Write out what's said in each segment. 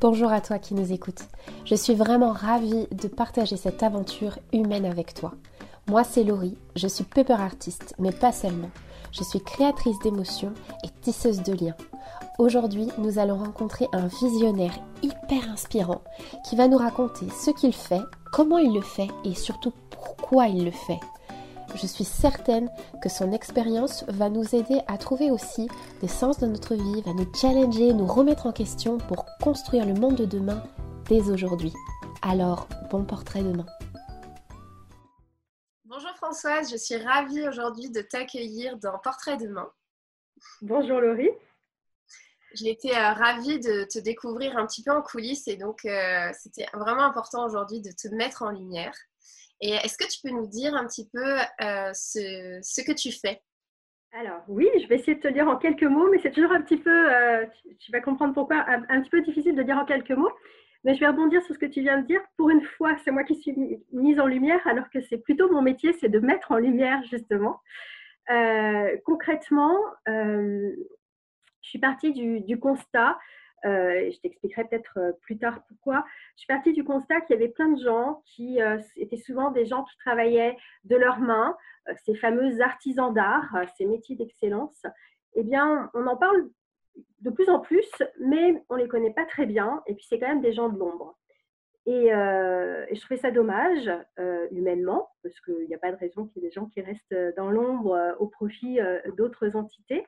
Bonjour à toi qui nous écoutes. Je suis vraiment ravie de partager cette aventure humaine avec toi. Moi, c'est Laurie, je suis paper artiste, mais pas seulement. Je suis créatrice d'émotions et tisseuse de liens. Aujourd'hui, nous allons rencontrer un visionnaire hyper inspirant qui va nous raconter ce qu'il fait, comment il le fait et surtout pourquoi il le fait. Je suis certaine que son expérience va nous aider à trouver aussi des sens dans notre vie, va nous challenger, nous remettre en question pour construire le monde de demain dès aujourd'hui. Alors, bon portrait demain. Bonjour Françoise, je suis ravie aujourd'hui de t'accueillir dans Portrait demain. Bonjour Laurie. J'ai été euh, ravie de te découvrir un petit peu en coulisses et donc euh, c'était vraiment important aujourd'hui de te mettre en lumière. Et est-ce que tu peux nous dire un petit peu euh, ce, que tu fais? Alors oui, je vais essayer de te le dire en quelques mots, mais c'est toujours un petit peu, euh, tu, vas comprendre pourquoi, un, petit peu difficile de dire en quelques mots. Mais je vais rebondir sur ce que tu viens de dire. Pour une fois, c'est moi qui suis mise en lumière, alors que c'est plutôt mon métier, c'est de mettre en lumière justement. Euh, concrètement, je suis partie du constat euh, je t'expliquerai peut-être euh, plus tard pourquoi. Je suis partie du constat qu'il y avait plein de gens qui euh, étaient souvent des gens qui travaillaient de leurs mains, ces fameux artisans d'art, ces métiers d'excellence. Eh bien, on en parle de plus en plus, mais on ne les connaît pas très bien. Et puis, c'est quand même des gens de l'ombre. Et, je trouvais ça dommage, humainement, parce qu'il n'y a pas de raison qu'il y ait des gens qui restent dans l'ombre au profit d'autres entités.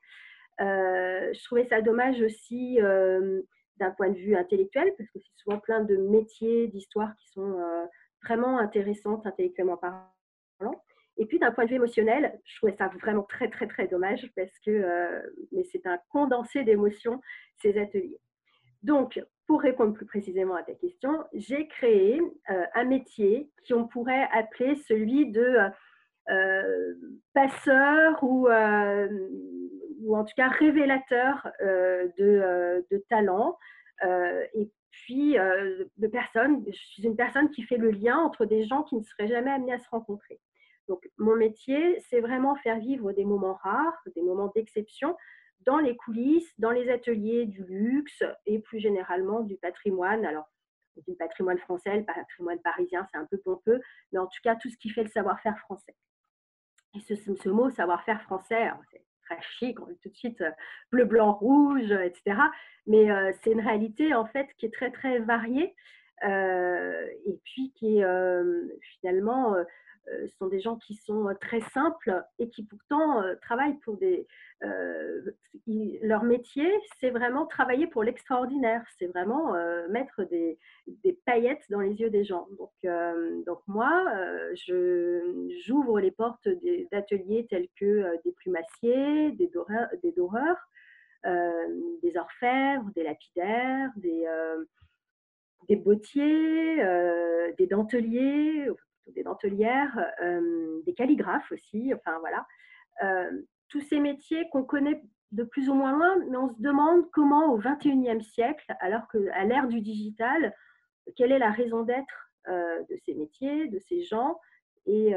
Euh, je trouvais ça dommage aussi euh, d'un point de vue intellectuel, parce que c'est souvent plein de métiers, d'histoires qui sont euh, vraiment intéressantes intellectuellement parlant. Et puis d'un point de vue émotionnel, je trouvais ça vraiment très très très dommage parce que c'est un condensé d'émotions ces ateliers. Donc pour répondre plus précisément à ta question, j'ai créé un métier qui on pourrait appeler celui de passeur ou ou en tout cas révélateur euh, de, de, talent. Euh, et puis, euh, de personnes, je suis une personne qui fait le lien entre des gens qui ne seraient jamais amenés à se rencontrer. Donc, mon métier, c'est vraiment faire vivre des moments rares, des moments d'exception dans les coulisses, dans les ateliers du luxe et plus généralement du patrimoine. Alors, du patrimoine français, le patrimoine parisien, c'est un peu pompeux, mais en tout cas, tout ce qui fait le savoir-faire français. Et ce, ce mot savoir-faire français, c'est très chic, on tout de suite euh, bleu, blanc, rouge, etc. Mais euh, c'est une réalité en fait qui est très très variée euh, et puis qui est finalement ce sont des gens qui sont très simples et qui pourtant travaillent pour des... leur métier, c'est vraiment travailler pour l'extraordinaire, c'est vraiment mettre des, paillettes dans les yeux des gens. Donc, moi, j'ouvre les portes d'ateliers tels que des plumassiers, des doreurs, des, orfèvres, des lapidaires, des, des bottiers, des denteliers, des dentelières, euh, des calligraphes aussi, enfin voilà. Euh, tous ces métiers qu'on connaît de plus ou moins loin, mais on se demande comment au XXIe siècle, alors qu'à l'ère du digital, quelle est la raison d'être euh, de ces métiers, de ces gens, et,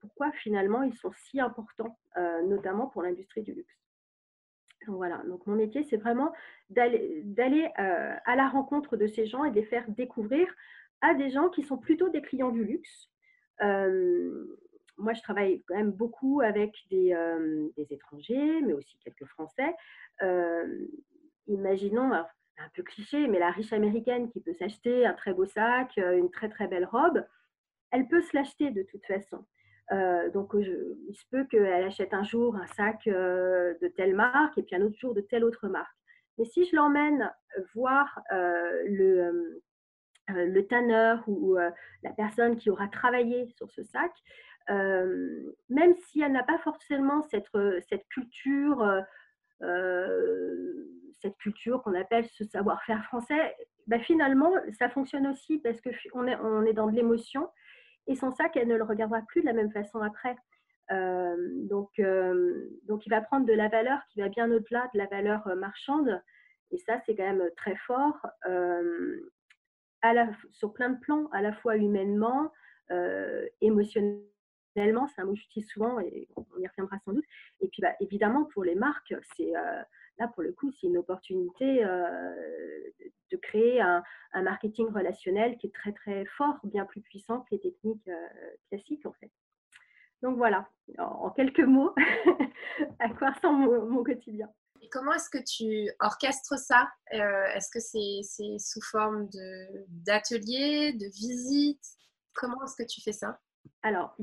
pourquoi finalement ils sont si importants, notamment pour l'industrie du luxe. Voilà, donc mon métier, c'est vraiment d'aller à la rencontre de ces gens et de les faire découvrir à des gens qui sont plutôt des clients du luxe. Euh, moi, je travaille quand même beaucoup avec des, euh, étrangers, mais aussi quelques Français. Euh, imaginons, un peu cliché, mais la riche américaine qui peut s'acheter un très beau sac, une très très belle robe, elle peut se l'acheter de toute façon. donc, il se peut qu'elle achète un jour un sac de telle marque et puis un autre jour de telle autre marque. Mais si je l'emmène voir le tanneur ou euh, la personne qui aura travaillé sur ce sac, euh, même si elle n'a pas forcément cette, culture, cette culture qu'on appelle ce savoir-faire français, bah, finalement, ça fonctionne aussi parce qu'on est, on est dans de l'émotion et son sac, elle ne le regardera plus de la même façon après. donc, donc, il va prendre de la valeur qui va bien au-delà de la valeur marchande. Et ça, c'est quand même très fort sur plein de plans, à la fois humainement, euh, émotionnellement, c'est un mot que j'utilise souvent et on y reviendra sans doute. Et puis bah, évidemment, pour les marques, c'est euh, là, pour le coup, c'est une opportunité de créer un, marketing relationnel qui est très, très fort, bien plus puissant que les techniques classiques, en fait. Donc voilà, en, quelques mots, à quoi ressemble mon, quotidien. Et comment est-ce que tu orchestres ça Est-ce que c'est sous forme d'ateliers, de, de visites Comment est-ce que tu fais ça? Alors,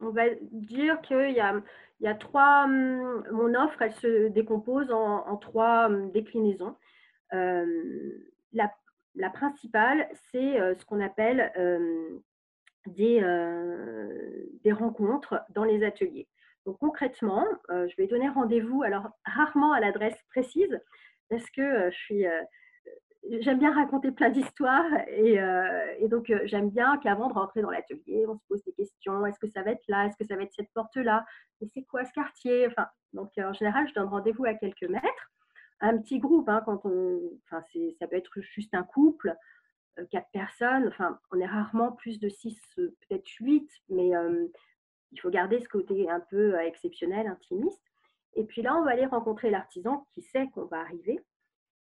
on va dire qu'il y a, trois, hum, mon offre, elle se décompose en, trois hum, déclinaisons. Euh, la, principale, c'est euh, ce qu'on appelle des, euh, des rencontres dans les ateliers. Donc concrètement, je vais donner rendez-vous, alors rarement à l'adresse précise, parce que je suis j'aime bien raconter plein d'histoires et, euh, donc euh, j'aime bien qu'avant de rentrer dans l'atelier, on se pose des questions. Est-ce que ça va être là? Est-ce que ça va être cette porte-là? Et c'est quoi ce quartier? Enfin, donc euh, en général, je donne rendez-vous à quelques mètres, un petit groupe. Hein, quand on, enfin, ça peut être juste un couple, quatre personnes. Enfin, on est rarement plus de six, peut-être huit, mais il faut garder ce côté un peu exceptionnel, intimiste. Et puis là, on va aller rencontrer l'artisan qui sait qu'on va arriver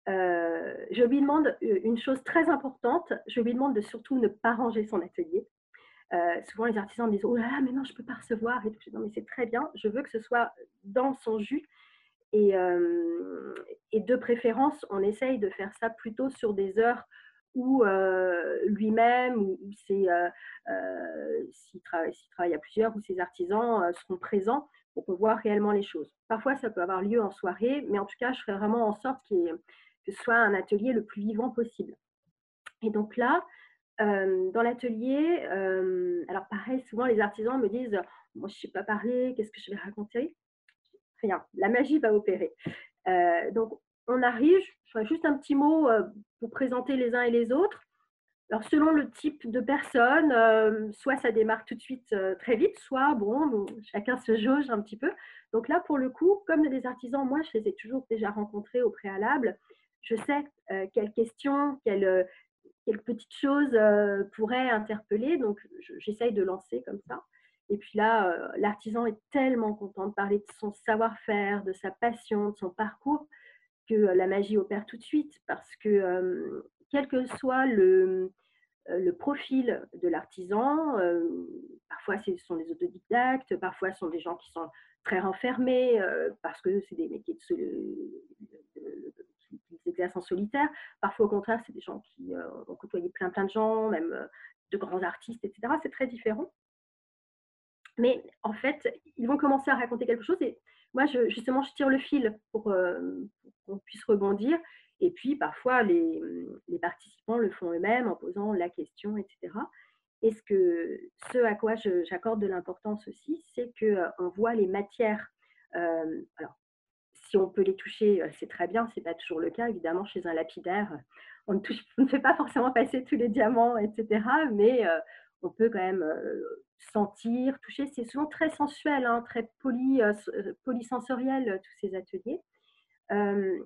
euh, je lui demande euh, une chose très importante, je lui demande de surtout ne pas ranger son atelier. Euh, souvent, les artisans me disent Oh là là, mais non, je ne peux pas recevoir. Et non, mais c'est très bien, je veux que ce soit dans son jus. Et de préférence, on essaye de faire ça plutôt sur des heures où lui-même, ou s'il travaille, à plusieurs, où ses artisans seront présents pour qu'on voit réellement les choses. Parfois, ça peut avoir lieu en soirée, mais en tout cas, je ferai vraiment en sorte que ce soit un atelier le plus vivant possible. Et donc là, euh, dans l'atelier, euh, alors pareil, souvent les artisans me disent Moi, je ne sais pas parler, qu'est-ce que je vais raconter? Rien, la magie va opérer. Euh, donc, on arrive, je ferai juste un petit mot pour présenter les uns et les autres. Alors, selon le type de personne, soit ça démarre tout de suite très vite, soit bon, chacun se jauge un petit peu. Donc là, pour le coup, comme les artisans, moi, je les ai toujours déjà rencontrés au préalable je sais euh, quelles questions, quelles, euh, petites choses euh, pourraient interpeller. Donc, j'essaye de lancer comme ça. Et puis là, l'artisan est tellement content de parler de son savoir-faire, de sa passion, de son parcours, que la magie opère tout de suite. Parce que, quel que soit le, le profil de l'artisan, parfois ce sont des autodidactes, parfois ce sont des gens qui sont très renfermés, parce que c'est des métiers de, qui s'exercent en solitaire. Parfois, au contraire, c'est des gens qui euh, ont côtoyé plein, plein de gens, même euh, de grands artistes, etc. C'est très différent. Mais en fait, ils vont commencer à raconter quelque chose et moi, justement, je tire le fil pour, euh, qu'on puisse rebondir. Et puis, parfois, les, les participants le font eux-mêmes en posant la question, etc. Et ce, que, ce à quoi j'accorde de l'importance aussi, c'est qu'on voit les matières. alors, si on peut les toucher, euh, c'est très bien. Ce n'est pas toujours le cas, évidemment, chez un lapidaire. On ne, fait pas forcément passer tous les diamants, etc. Mais euh, on peut quand même euh, sentir, toucher. C'est souvent très sensuel, hein, très poly, polysensoriel, tous ces ateliers.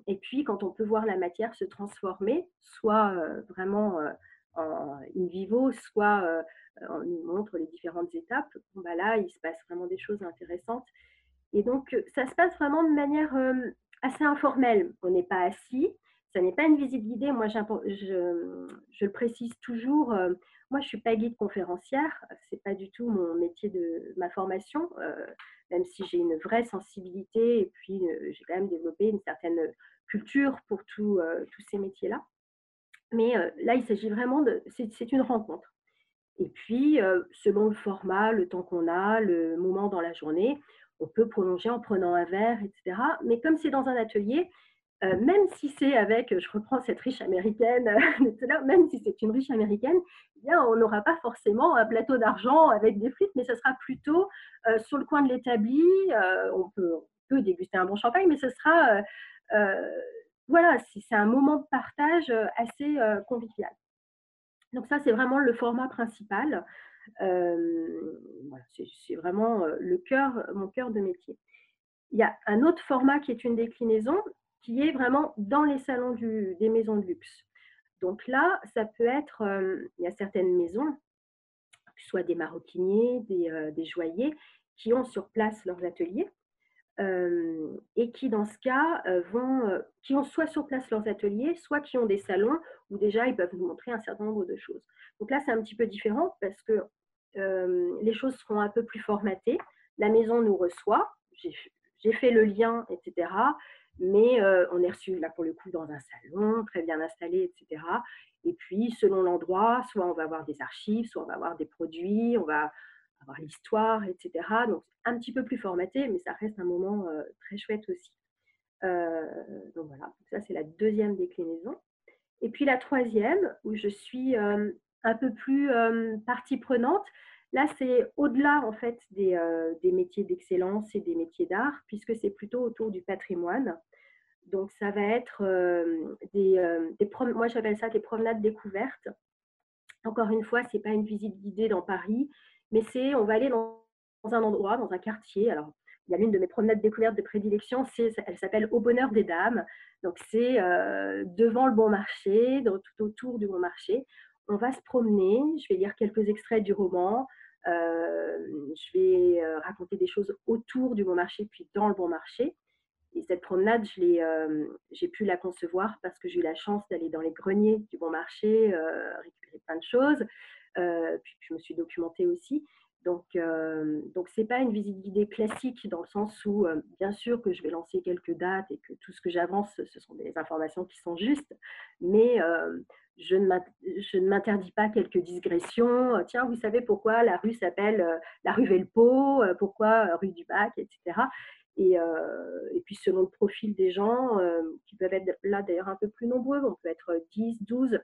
et puis, quand on peut voir la matière se transformer, soit vraiment en in vivo, soit on nous montre les différentes étapes, bah là, il se passe vraiment des choses intéressantes. Et donc, euh, ça se passe vraiment de manière euh, assez informelle. On n'est pas assis, ça n'est pas une visite guidée. Moi, je, le précise toujours. Euh, moi, je suis pas guide conférencière. Ce n'est pas du tout mon métier de ma formation, même si j'ai une vraie sensibilité et puis j'ai quand même développé une certaine culture pour tous ces métiers-là. Mais là, il s'agit vraiment de. C'est une rencontre. Et puis, selon le format, le temps qu'on a, le moment dans la journée, on peut prolonger en prenant un verre, etc. Mais comme c'est dans un atelier, euh, même si c'est avec, je reprends cette riche américaine, même si c'est une riche américaine, eh bien, on n'aura pas forcément un plateau d'argent avec des frites, mais ce sera plutôt euh, sur le coin de l'établi. Euh, on, peut, peut, déguster un bon champagne, mais ce sera, voilà, c'est un moment de partage assez convivial. Donc ça, c'est vraiment le format principal c'est vraiment le cœur, mon cœur de métier. Il y a un autre format qui est une déclinaison qui est vraiment dans les salons des maisons de luxe. Donc là, ça peut être, il y a certaines maisons, soit des maroquiniers, des, des, joailliers, qui ont sur place leurs ateliers. et qui, dans ce cas, vont, qui ont soit sur place leurs ateliers, soit qui ont des salons où déjà ils peuvent nous montrer un certain nombre de choses. Donc là, c'est un petit peu différent parce que les choses seront un peu plus formatées. La maison nous reçoit, j'ai fait le lien, etc. Mais on est reçu, là, pour le coup, dans un salon, très bien installé, etc. Et puis, selon l'endroit, soit on va avoir des archives, soit on va avoir des produits, on va avoir l'histoire, etc. Donc, un petit peu plus formaté, mais ça reste un moment très chouette aussi. donc voilà, ça c'est la deuxième déclinaison. Et puis la troisième, où je suis un peu plus partie prenante, là c'est au-delà en fait des, des métiers d'excellence et des métiers d'art, puisque c'est plutôt autour du patrimoine. Donc, ça va être des, des moi j'appelle ça des promenades découvertes. Encore une fois, ce n'est pas une visite guidée dans Paris, mais c'est on va aller dans, un endroit, dans un quartier. Alors, il y a l'une de mes promenades découvertes de prédilection, elle s'appelle Au bonheur des dames. Donc, c'est devant le bon marché, tout autour du bon marché. On va se promener, je vais lire quelques extraits du roman, je vais raconter des choses autour du bon marché, puis dans le bon marché. Et cette promenade, j'ai pu la concevoir parce que j'ai eu la chance d'aller dans les greniers du bon marché, récupérer plein de choses. puis je me suis documentée aussi. Donc, euh, donc ce n'est pas une visite guidée classique dans le sens où, bien sûr, que je vais lancer quelques dates et que tout ce que j'avance, ce sont des informations qui sont justes, mais je ne m'interdis pas quelques digressions. Tiens, vous savez pourquoi la rue s'appelle la rue Velpo, pourquoi rue du Bac, etc. Et, puis selon le profil des gens, qui peuvent être là d'ailleurs un peu plus nombreux, on peut être 10, 12,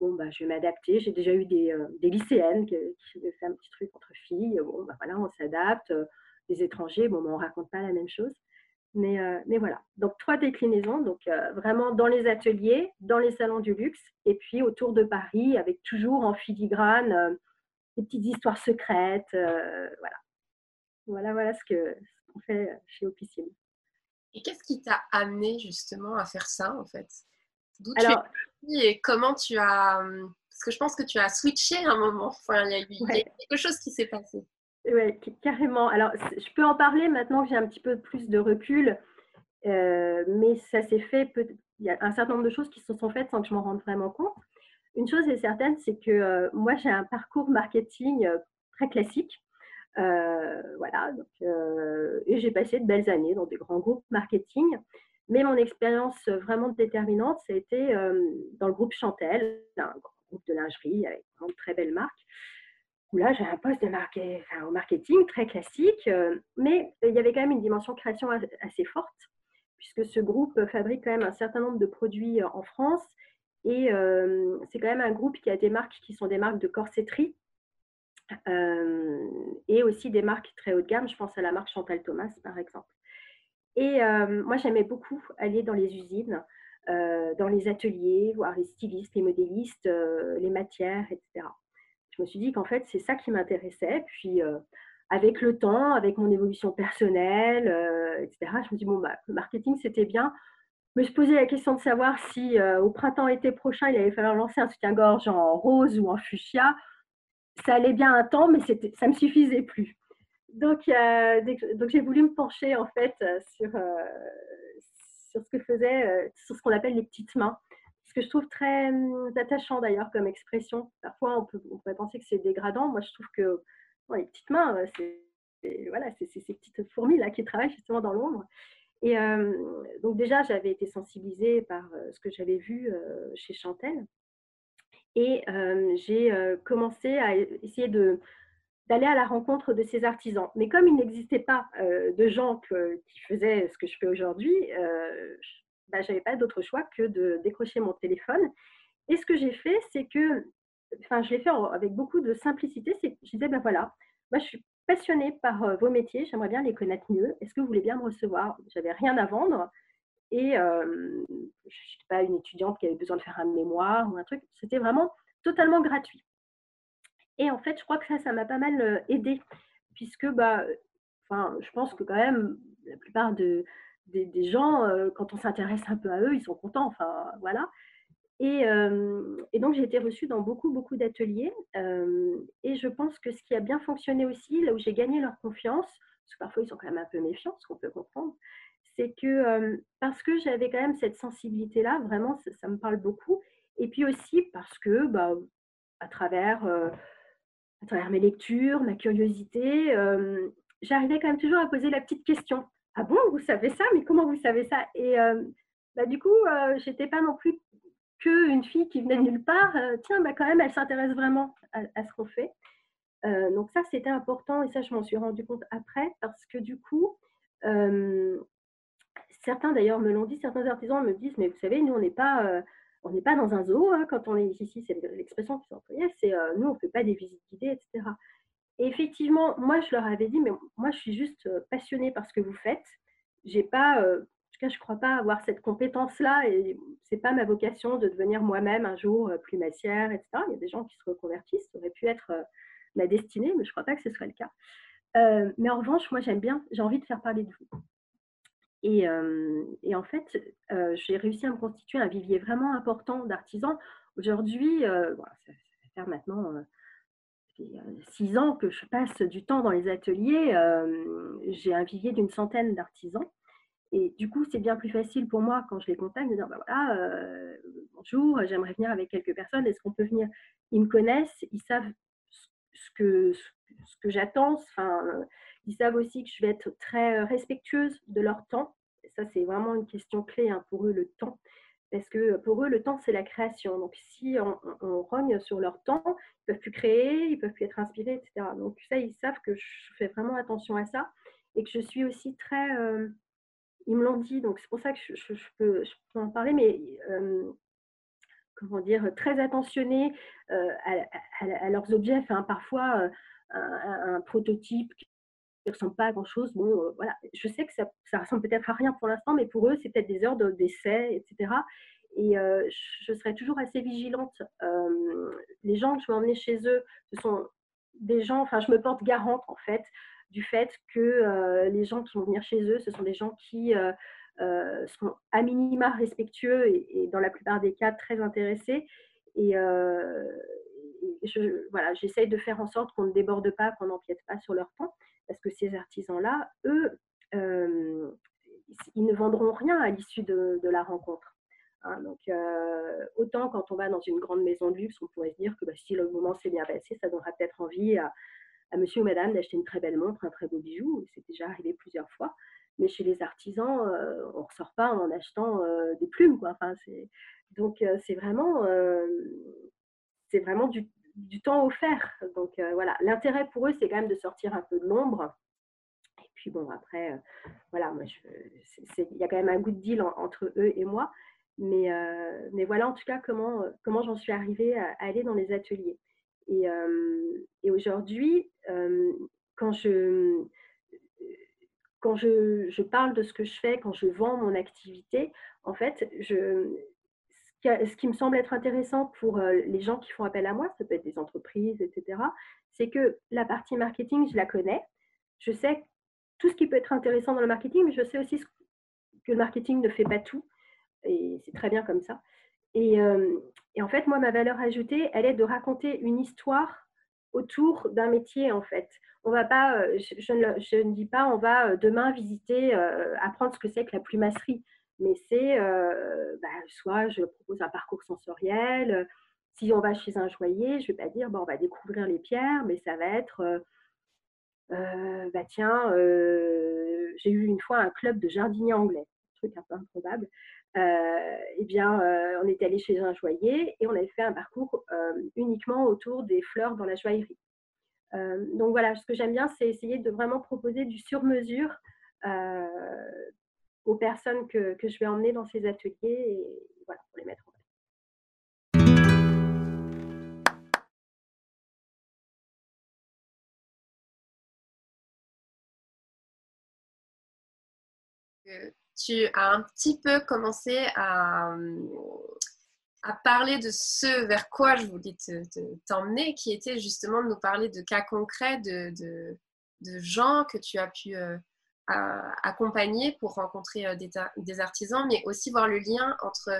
bon, bah, je vais m'adapter. J'ai déjà eu des, lycéennes qui, qui, avaient fait un petit truc entre filles. Bon, bah, voilà, on s'adapte. Des étrangers, bon, bah, on ne raconte pas la même chose. Mais, mais voilà, donc trois déclinaisons, donc vraiment dans les ateliers, dans les salons du luxe, et puis autour de Paris, avec toujours en filigrane des petites histoires secrètes. voilà. Voilà, voilà ce que, fait euh, chez Opiciel. Et qu'est-ce qui t'a amené justement à faire ça en fait? D'où tu es et comment tu as. Hum, parce que je pense que tu as switché à un moment. Enfin, il y a eu quelque chose qui s'est passé. Oui, carrément. Alors, je peux en parler maintenant que j'ai un petit peu plus de recul, euh, mais ça s'est fait. Il y a un certain nombre de choses qui se sont faites sans que je m'en rende vraiment compte. Une chose est certaine, c'est que euh, moi, j'ai un parcours marketing très classique. Euh, voilà, euh, et j'ai passé de belles années dans des grands groupes marketing. Mais mon expérience vraiment déterminante, ça a été euh, dans le groupe Chantel, un groupe de lingerie avec une très belle marque, où là, j'ai un poste au marketing très classique, mais il y avait quand même une dimension création assez forte, puisque ce groupe fabrique quand même un certain nombre de produits en France. Et c'est quand même un groupe qui a des marques qui sont des marques de corsetterie, et aussi des marques très haut de gamme. Je pense à la marque Chantal Thomas, par exemple. Et moi, j'aimais beaucoup aller dans les usines, dans les ateliers, voir les stylistes, les modélistes, les matières, etc. Je me suis dit qu'en fait, c'est ça qui m'intéressait. Puis, avec le temps, avec mon évolution personnelle, etc., je me dis, bon, bah, le marketing, c'était bien. Je me suis posé la question de savoir si au printemps-été prochain, il allait falloir lancer un soutien-gorge en rose ou en fuchsia ça allait bien un temps, mais ça ne me suffisait plus. Donc, euh, j'ai voulu me pencher en fait euh, euh, sur ce que faisait, sur ce qu'on appelle les petites mains. Que je trouve très hum, attachant d'ailleurs comme expression. Parfois, on, peut, pourrait penser que c'est dégradant. Moi, je trouve que les petites mains, c'est voilà, c'est ces petites fourmis là qui travaillent justement dans l'ombre. Et donc déjà, j'avais été sensibilisée par ce que j'avais vu chez Chantel. Et j'ai commencé à essayer d'aller à la rencontre de ces artisans. Mais comme il n'existait pas de gens qui faisaient ce que je fais aujourd'hui, bah, je pas d'autre choix que de décrocher mon téléphone. Et ce que j'ai fait, c'est que, enfin, je l'ai fait avec beaucoup de simplicité, c'est que je disais, ben voilà, moi je suis passionnée par vos métiers, j'aimerais bien les connaître mieux. Est-ce que vous voulez bien me recevoir? J'avais rien à vendre. Et je n'étais pas une étudiante qui avait besoin de faire un mémoire ou un truc. C'était vraiment totalement gratuit. Et en fait, je crois que ça, ça m'a pas mal aidé, puisque bah, enfin, je pense que quand même, la plupart de, des, gens, quand on s'intéresse un peu à eux, ils sont contents. Enfin, voilà. Et, et, donc, j'ai été reçue dans beaucoup, beaucoup d'ateliers. et je pense que ce qui a bien fonctionné aussi, là où j'ai gagné leur confiance, parce que parfois ils sont quand même un peu méfiants, ce qu'on peut comprendre, c'est que parce que j'avais quand même cette sensibilité-là, vraiment, ça, me parle beaucoup. Et puis aussi parce que, bah, à, travers, à travers mes lectures, ma curiosité, j'arrivais quand même toujours à poser la petite question. Ah bon, vous savez ça? Mais comment vous savez ça? Et bah, du coup, je n'étais pas non plus qu'une fille qui venait de nulle part. tiens, bah, quand même, elle s'intéresse vraiment à, ce qu'on fait. donc ça, c'était important et ça, je m'en suis rendu compte après parce que du coup, certains d'ailleurs me l'ont dit, certains artisans me disent, mais vous savez, nous, on n'est pas, euh, on n'est pas dans un zoo hein, quand on est ici, c'est l'expression qui s'employait, c'est euh, nous, on ne fait pas des visites guidées, etc. Et effectivement, moi, je leur avais dit, mais moi, je suis juste euh, passionnée par ce que vous faites. J'ai pas, en tout cas, je ne crois pas avoir cette compétence-là et ce n'est pas ma vocation de devenir moi-même un jour plumassière, etc. Il y a des gens qui se reconvertissent, ça aurait pu être ma destinée, mais je ne crois pas que ce soit le cas. mais en revanche, moi, j'aime bien, j'ai envie de faire parler de vous. Et, en fait, j'ai réussi à me constituer un vivier vraiment important d'artisans. Aujourd'hui, ça, ça, fait faire maintenant six ans que je passe du temps dans les ateliers. j'ai un vivier d'une centaine d'artisans. Et du coup, c'est bien plus facile pour moi quand je les contacte de dire bah voilà, bonjour, j'aimerais venir avec quelques personnes, est-ce qu'on peut venir? Ils me connaissent, ils savent ce que, j'attends. Enfin, ils savent aussi que je vais être très respectueuse de leur temps. ça, c'est vraiment une question clé hein, pour eux, le temps. Parce que pour eux, le temps, c'est la création. Donc, si on, rogne sur leur temps, ils ne peuvent plus créer, ils ne peuvent plus être inspirés, etc. Donc, ça, ils savent que je fais vraiment attention à ça et que je suis aussi très. ils me l'ont dit, donc c'est pour ça que je, peux, en parler, mais comment dire, très attentionnée à, leurs objets. Parfois, un, prototype ne ressemble pas à grand-chose. Bon, euh, voilà, je sais que ça, ça ressemble peut-être à rien pour l'instant, mais pour eux, c'est peut-être des heures d'essai, etc. Et euh, je serai toujours assez vigilante. Euh, les gens que je vais emmener chez eux, ce sont des gens, enfin, je me porte garante, en fait, du fait que les gens qui vont venir chez eux, ce sont des gens qui sont à minima respectueux et, dans la plupart des cas très intéressés. Et, voilà, j'essaye de faire en sorte qu'on ne déborde pas, qu'on n'empiète pas sur leur temps parce que ces artisans-là, eux, euh, ils ne vendront rien à l'issue de, la rencontre. Hein. donc, euh, autant quand on va dans une grande maison de luxe, on pourrait se dire que bah, si le moment s'est bien passé, ça donnera peut-être envie à, monsieur ou madame d'acheter une très belle montre, un très beau bijou. C'est déjà arrivé plusieurs fois. Mais chez les artisans, euh, on ne ressort pas en achetant des plumes. Quoi. Enfin, donc, c'est vraiment, c'est vraiment du, temps offert. Donc euh, voilà, l'intérêt pour eux, c'est quand même de sortir un peu de l'ombre. Et puis bon, après, euh, voilà, il y a quand même un goût de deal entre eux et moi. Mais, euh, mais voilà en tout cas comment, comment j'en suis arrivée à, aller dans les ateliers. Et, et aujourd'hui, quand je, quand je, je, parle de ce que je fais, quand je vends mon activité, en fait, je, ce qui me semble être intéressant pour euh, les gens qui font appel à moi, ça peut être des entreprises, etc., c'est que la partie marketing, je la connais. Je sais tout ce qui peut être intéressant dans le marketing, mais je sais aussi que le marketing ne fait pas tout. Et c'est très bien comme ça. Et, euh, et, en fait, moi, ma valeur ajoutée, elle est de raconter une histoire autour d'un métier, en fait. On va pas, euh, je, ne, dis pas, on va demain visiter, apprendre ce que c'est que la plumasserie mais c'est euh, bah, soit je propose un parcours sensoriel. Si on va chez un joaillier, je ne vais pas dire bon, on va découvrir les pierres, mais ça va être euh, euh, bah tiens, j'ai eu une fois un club de jardiniers anglais, un truc un peu improbable. eh bien, on est allé chez un joaillier et on avait fait un parcours uniquement autour des fleurs dans la joaillerie. donc voilà, ce que j'aime bien, c'est essayer de vraiment proposer du sur-mesure aux personnes que, que, je vais emmener dans ces ateliers et voilà, pour les mettre en place. Tu as un petit peu commencé à, à parler de ce vers quoi je voulais t'emmener, qui était justement de nous parler de cas concrets, de, de, de gens que tu as pu euh, accompagner pour rencontrer euh, des, artisans, mais aussi voir le lien entre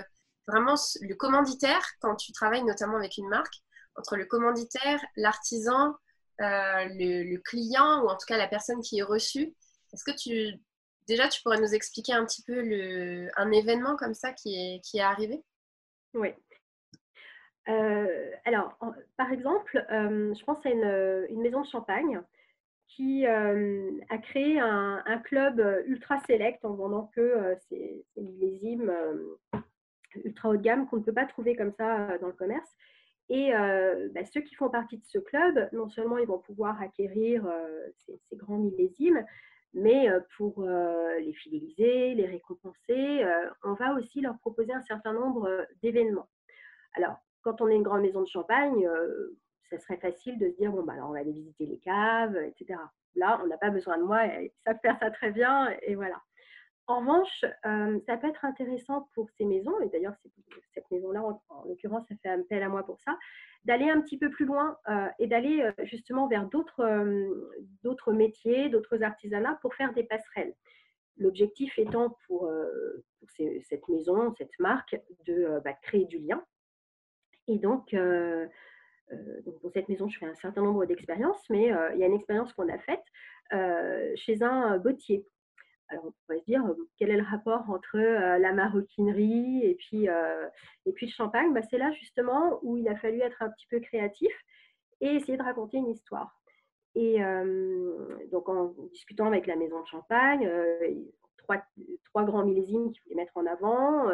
vraiment le commanditaire, quand tu travailles notamment avec une marque, entre le commanditaire, l'artisan, euh, le, client, ou en tout cas la personne qui est reçue, Est-ce que tu déjà tu pourrais nous expliquer un petit peu le, un événement comme ça qui est, qui est arrivé? Oui. alors, par exemple, je pense à une, une, maison de champagne qui a créé un, club ultra select en vendant que ces, ces millésimes ultra haut de gamme qu'on ne peut pas trouver comme ça dans le commerce. Et bah, ceux qui font partie de ce club, non seulement ils vont pouvoir acquérir ces, grands millésimes, mais pour les fidéliser, les récompenser, on va aussi leur proposer un certain nombre d'événements. Alors, quand on est une grande maison de champagne, ça serait facile de se dire, bon, bah, alors on va aller visiter les caves, etc. Là, on n'a pas besoin de moi, ils savent faire ça très bien, et voilà. En revanche, euh, ça peut être intéressant pour ces maisons, et d'ailleurs cette maison-là, en, l'occurrence, ça fait appel à moi pour ça, d'aller un petit peu plus loin euh, et d'aller euh, justement vers d'autres métiers, d'autres artisanats pour faire des passerelles. L'objectif étant pour, cette maison, cette marque, de bah, créer du lien. Et donc, donc, pour cette maison, je fais un certain nombre d'expériences, mais il y a une expérience qu'on a faite chez un bottier alors on pourrait se dire quel est le rapport entre la maroquinerie et puis, et puis le champagne? Bah, C'est là justement où il a fallu être un petit peu créatif et essayer de raconter une histoire. Et donc en discutant avec la maison de champagne, trois, grands millésimes qu'il voulait mettre en avant,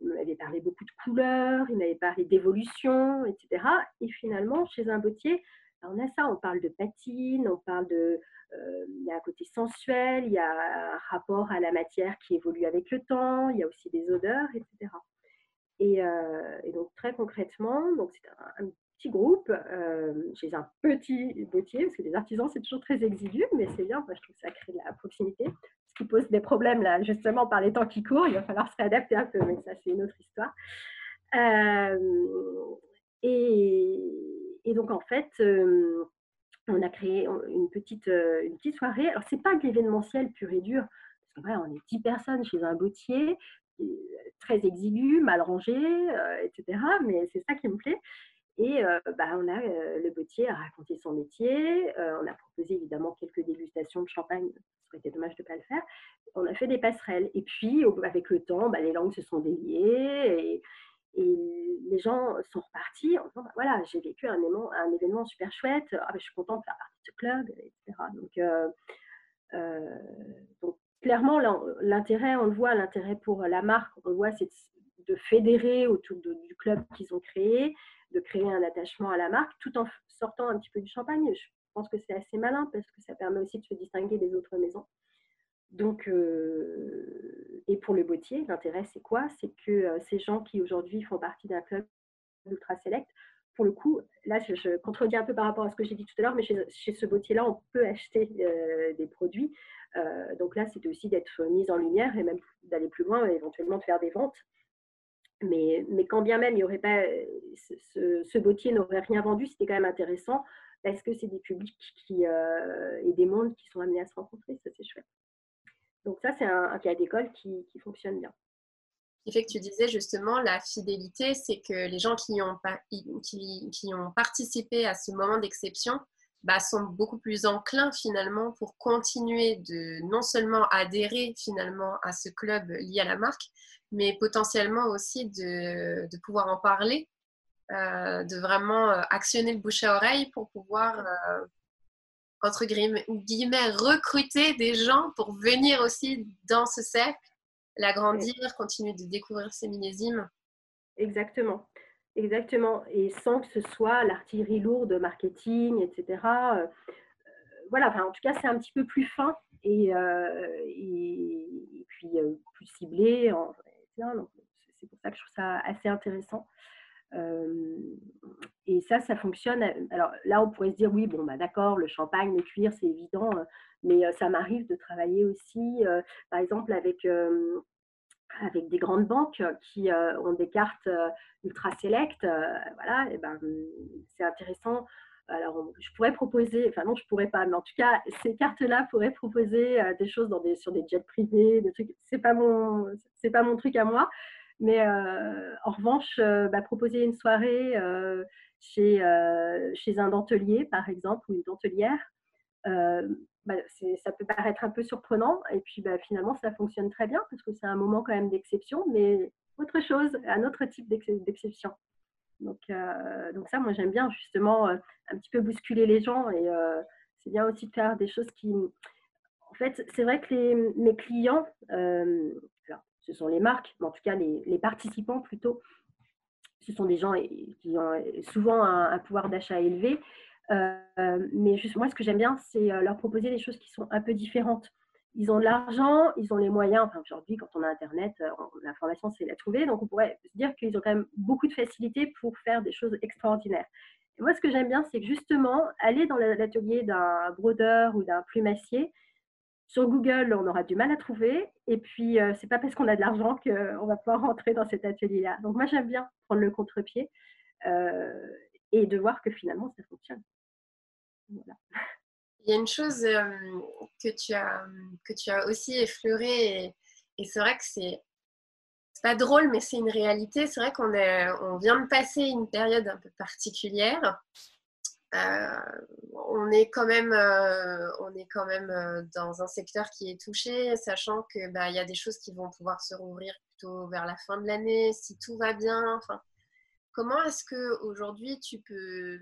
il m'avait parlé beaucoup de couleurs, il m'avait parlé d'évolution, etc. Et finalement, chez un bottier, bah, on a ça, on parle de patine, on parle de euh, il y a un côté sensuel, il y a un rapport à la matière qui évolue avec le temps, il y a aussi des odeurs, etc. Euh, et, donc très concrètement, c'est un, petit groupe euh, chez un petit bottier, parce que les artisans c'est toujours très exigu, mais c'est bien, moi je trouve que ça crée de la proximité. Qui pose des problèmes là, justement par les temps qui courent, il va falloir se réadapter un peu, mais ça c'est une autre histoire. et, et, donc en fait, on a créé une petite, euh, une petite soirée. Alors, ce n'est pas de l'événementiel pur et dur, parce qu'on on est 10 personnes chez un bottier, euh, très exigu, mal rangé, euh, etc. Mais c'est ça qui me plaît. Et bah, on a, le bottier a raconté son métier. on a proposé évidemment quelques dégustations de champagne. Ce serait été dommage de ne pas le faire. On a fait des passerelles. Et puis, avec le temps, bah, les langues se sont déliées. Et, les gens sont repartis en disant bah, voilà, j'ai vécu un événement, un événement super chouette, ah, je suis contente de faire partie de ce club, etc. Donc, euh, euh, donc clairement, l'intérêt, on le voit, l'intérêt pour la marque, on le voit, c'est de fédérer autour du club qu'ils ont créé, de créer un attachement à la marque, tout en sortant un petit peu du champagne. Je pense que c'est assez malin parce que ça permet aussi de se distinguer des autres maisons. Donc, euh, et pour le bottier, l'intérêt, c'est quoi? C'est que euh, ces gens qui aujourd'hui font partie d'un club ultra select, pour le coup, là, je, contredis un peu par rapport à ce que j'ai dit tout à l'heure, mais chez, ce bottier-là, on peut acheter euh, des produits. donc là, c'était aussi d'être mise en lumière et même d'aller plus loin, éventuellement de faire des ventes. Mais, quand bien même il y aurait pas, ce, ce bottier n'aurait rien vendu, c'était quand même intéressant parce que c'est des publics qui, et des mondes qui sont amenés à se rencontrer. Ça, c'est chouette. Donc ça, c'est un, cas d'école qui, fonctionne bien. Ce qui fait que tu disais justement, la fidélité, c'est que les gens qui ont, qui, ont participé à ce moment d'exception bah, sont beaucoup plus enclins finalement pour continuer de non seulement adhérer finalement à ce club lié à la marque, mais potentiellement aussi de, pouvoir en parler, euh, de vraiment euh, actionner le bouche à oreille pour pouvoir euh, entre guillemets, recruter des gens pour venir aussi dans ce cercle, l'agrandir, continuer de découvrir ces millésimes. Exactement. Exactement. Et sans que ce soit l'artillerie lourde marketing, etc. Euh, voilà, enfin, en tout cas, c'est un petit peu plus fin et, euh, puis euh, plus ciblé. C'est pour ça que je trouve ça assez intéressant et ça, ça fonctionne. Alors là, on pourrait se dire, oui, bon, bah, d'accord, le champagne, le cuir, c'est évident, mais ça m'arrive de travailler aussi, par exemple, avec, avec des grandes banques qui ont des cartes ultra select. voilà, et ben, c'est intéressant. Alors, je pourrais proposer, enfin non, je pourrais pas, mais en tout cas, ces cartes-là pourraient proposer des choses sur des jets privés, des trucs. C'est pas mon, c'est pas mon truc à moi. Mais euh, en revanche, euh, bah, proposer une soirée euh, chez, chez un dentelier, par exemple, ou une dentelière, bah, ça peut paraître un peu surprenant. Et puis bah, finalement, ça fonctionne très bien parce que c'est un moment quand même d'exception, mais autre chose, un autre type d'exception. Donc, euh, donc ça, moi j'aime bien justement euh, un petit peu bousculer les gens et euh, c'est bien aussi de faire des choses qui... En fait, c'est vrai que mes clients, ce sont les marques, mais en tout cas les, participants plutôt, ce sont des gens qui ont souvent un pouvoir d'achat élevé euh, mais juste, moi, ce que j'aime bien, c'est euh, leur proposer des choses qui sont un peu différentes. Ils ont de l'argent, ils ont les moyens. Enfin, aujourd'hui, quand on a Internet, euh, l'information, c'est la trouver. Donc, on pourrait se dire qu'ils ont quand même beaucoup de facilité pour faire des choses extraordinaires. Et moi, ce que j'aime bien, c'est que justement, aller dans l'atelier d'un brodeur ou d'un plumassier, sur Google, on aura du mal à trouver. Et puis, ce c'est pas parce qu'on a de l'argent qu'on va pouvoir rentrer dans cet atelier-là. Donc, moi, j'aime bien prendre le contre-pied et de voir que finalement, ça fonctionne. Il y a une chose que, tu as, que tu as aussi effleurée, et, c'est vrai que c'est pas drôle, mais c'est une réalité. C'est vrai qu'on on vient de passer une période un peu particulière. Euh, on est quand même, euh, on est quand même euh, dans un secteur qui est touché, sachant que bah, y a des choses qui vont pouvoir se rouvrir plutôt vers la fin de l'année, si tout va bien. Comment est-ce que aujourd'hui tu peux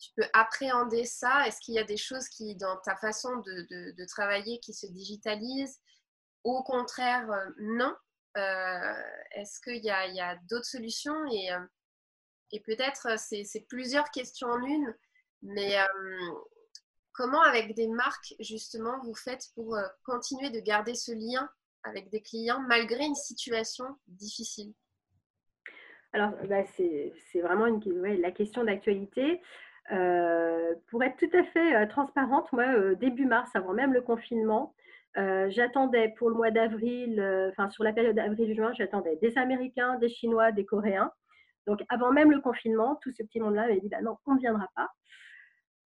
tu peux appréhender ça? Est-ce qu'il y a des choses qui, dans ta façon de, travailler, qui se digitalisent? Au contraire, euh, non. Euh, est-ce qu'il y a, d'autres solutions? Et, euh, et peut-être, c'est plusieurs questions en une, mais comment, avec des marques, justement, vous faites pour continuer de garder ce lien avec des clients malgré une situation difficile? Alors, bah, c'est vraiment une, la question d'actualité. Euh, pour être tout à fait euh, transparente, moi, euh, début mars, avant même le confinement, j'attendais pour le mois d'avril, enfin sur la période d'avril-juin, j'attendais des Américains, des Chinois, des Coréens. Donc avant même le confinement, tout ce petit monde-là m'avait dit bah non, on ne viendra pas.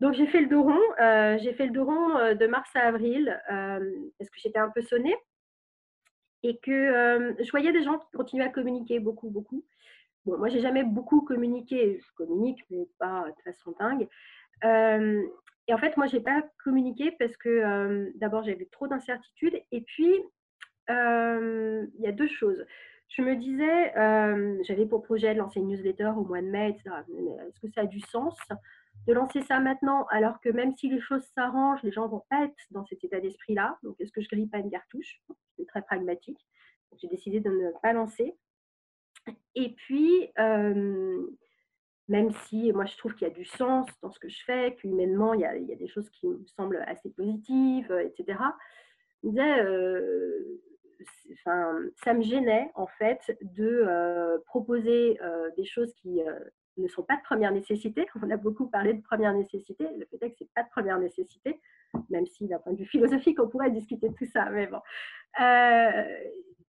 Donc j'ai fait le dos rond. j'ai fait le dos rond de mars à avril parce que j'étais un peu sonnée et que je voyais des gens qui continuaient à communiquer beaucoup, beaucoup. Bon, moi, j'ai jamais beaucoup communiqué. Je communique, mais pas de façon dingue. Et en fait, moi, j'ai pas communiqué parce que d'abord, j'avais trop d'incertitudes. Et puis, il y a deux choses. Je me disais, j'avais pour projet de lancer une newsletter au mois de mai, etc. Est-ce que ça a du sens de lancer ça maintenant alors que même si les choses s'arrangent, les gens vont pas être dans cet état d'esprit-là? Donc, est-ce que je grille pas une cartouche? C'est très pragmatique. J'ai décidé de ne pas lancer. Et puis, même si moi je trouve qu'il y a du sens dans ce que je fais, qu'humainement il y, a, des choses qui me semblent assez positives, etc., ça me gênait en fait de proposer des choses qui ne sont pas de première nécessité. On a beaucoup parlé de première nécessité. Le fait est que ce n'est pas de première nécessité, même si d'un point de vue philosophique, on pourrait discuter de tout ça. Mais bon.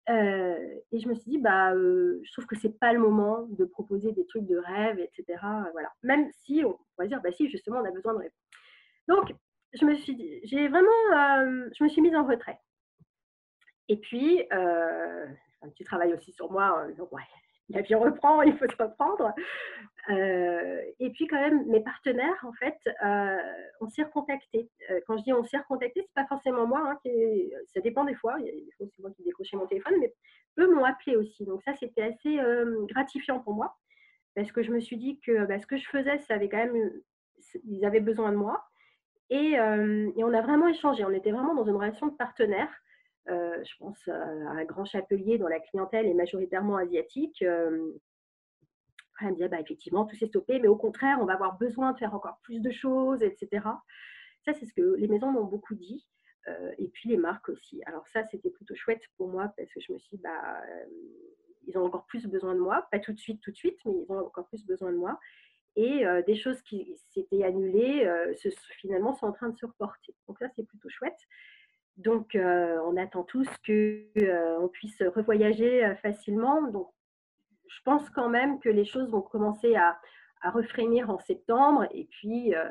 Et je me suis dit, bah, euh, je trouve que c'est pas le moment de proposer des trucs de rêve, etc. Voilà. Même si on pourrait dire, bah si, justement, on a besoin de rêve. Donc, je me suis j'ai vraiment, euh, je me suis mise en retrait. Et puis, un petit travail aussi sur moi. Donc, ouais, l'avion reprend, il faut se reprendre. Euh, et puis quand même, mes partenaires, en fait, euh, on s'est recontacté. Euh, quand je dis on s'est recontacté, c'est pas forcément moi, hein, ça dépend des fois. Il y a des fois, c'est moi qui décrochais mon téléphone, mais eux m'ont appelé aussi. Donc ça, c'était assez gratifiant pour moi, parce que je me suis dit que bah, ce que je faisais, ça avait quand même, ils avaient besoin de moi. Et, et, on a vraiment échangé. On était vraiment dans une relation de partenaire. je pense à un grand chapelier dont la clientèle est majoritairement asiatique elle me disait, bah, effectivement, tout s'est stoppé, mais au contraire, on va avoir besoin de faire encore plus de choses, etc. Ça, c'est ce que les maisons m'ont beaucoup dit. Euh, et puis les marques aussi. Alors ça, c'était plutôt chouette pour moi parce que je me suis dit, bah, euh, ils ont encore plus besoin de moi. Pas tout de suite, tout de suite, mais ils ont encore plus besoin de moi. Et euh, des choses qui s'étaient annulées, finalement, sont en train de se reporter. Donc ça, c'est plutôt chouette. Donc, on attend tous qu'on puisse revoyager facilement. Donc, je pense quand même que les choses vont commencer à, à refrémir en septembre. Et puis, euh,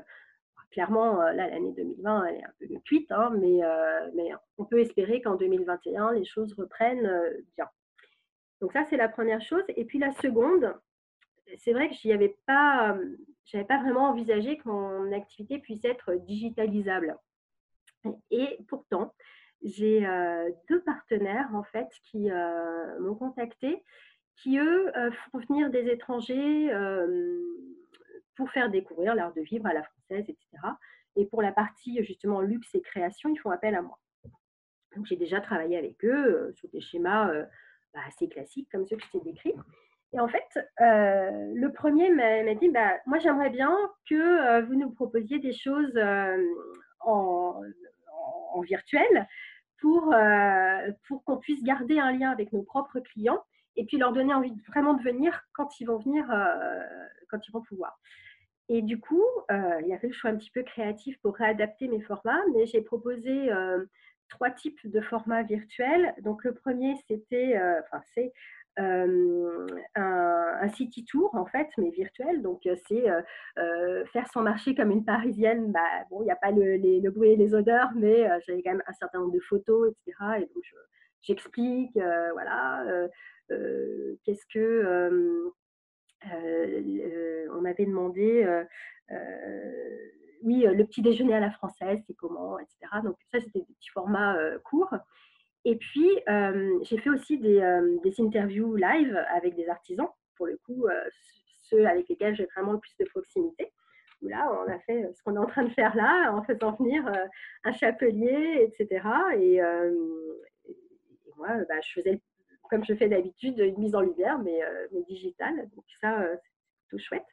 clairement, euh, là, l'année 2020, elle est un peu cuite, hein, mais, euh, mais on peut espérer qu'en 2021, les choses reprennent bien. Donc ça, c'est la première chose. Et puis la seconde, c'est vrai que je n'avais pas, pas vraiment envisagé que mon activité puisse être digitalisable. Et pourtant, j'ai deux partenaires en fait qui m'ont contacté, qui eux font venir des étrangers pour faire découvrir l'art de vivre à la française, etc. Et pour la partie justement luxe et création, ils font appel à moi. Donc j'ai déjà travaillé avec eux sur des schémas bah, assez classiques comme ceux que je t'ai décrits. Et en fait, le premier m'a dit bah, Moi, j'aimerais bien que vous nous proposiez des choses en, en, virtuel pour, pour qu'on puisse garder un lien avec nos propres clients et puis leur donner envie vraiment de venir quand ils vont venir, quand ils vont pouvoir. Et du coup, il a fallu que je sois un petit peu créatif pour réadapter mes formats, mais j'ai proposé trois types de formats virtuels. Donc le premier, c'était, enfin c'est un, city tour en fait, mais virtuel. Donc c'est faire son marché comme une Parisienne. Bah, bon, il n'y a pas le, le, bruit et les odeurs, mais j'avais quand même un certain nombre de photos, etc. Et donc j'explique, voilà, qu'est-ce que on m'avait demandé oui, le petit déjeuner à la française, c'est comment, etc. Donc ça, c'était des petits formats courts. Et puis, j'ai fait aussi des, interviews live avec des artisans, pour le coup, ceux avec lesquels j'ai vraiment le plus de proximité. Où là, on a fait ce qu'on est en train de faire là, en faisant venir un chapelier, etc. Et, moi, bah, je faisais, comme je fais d'habitude, une mise en lumière, mais, mais digitale. Donc ça, c'est plutôt chouette.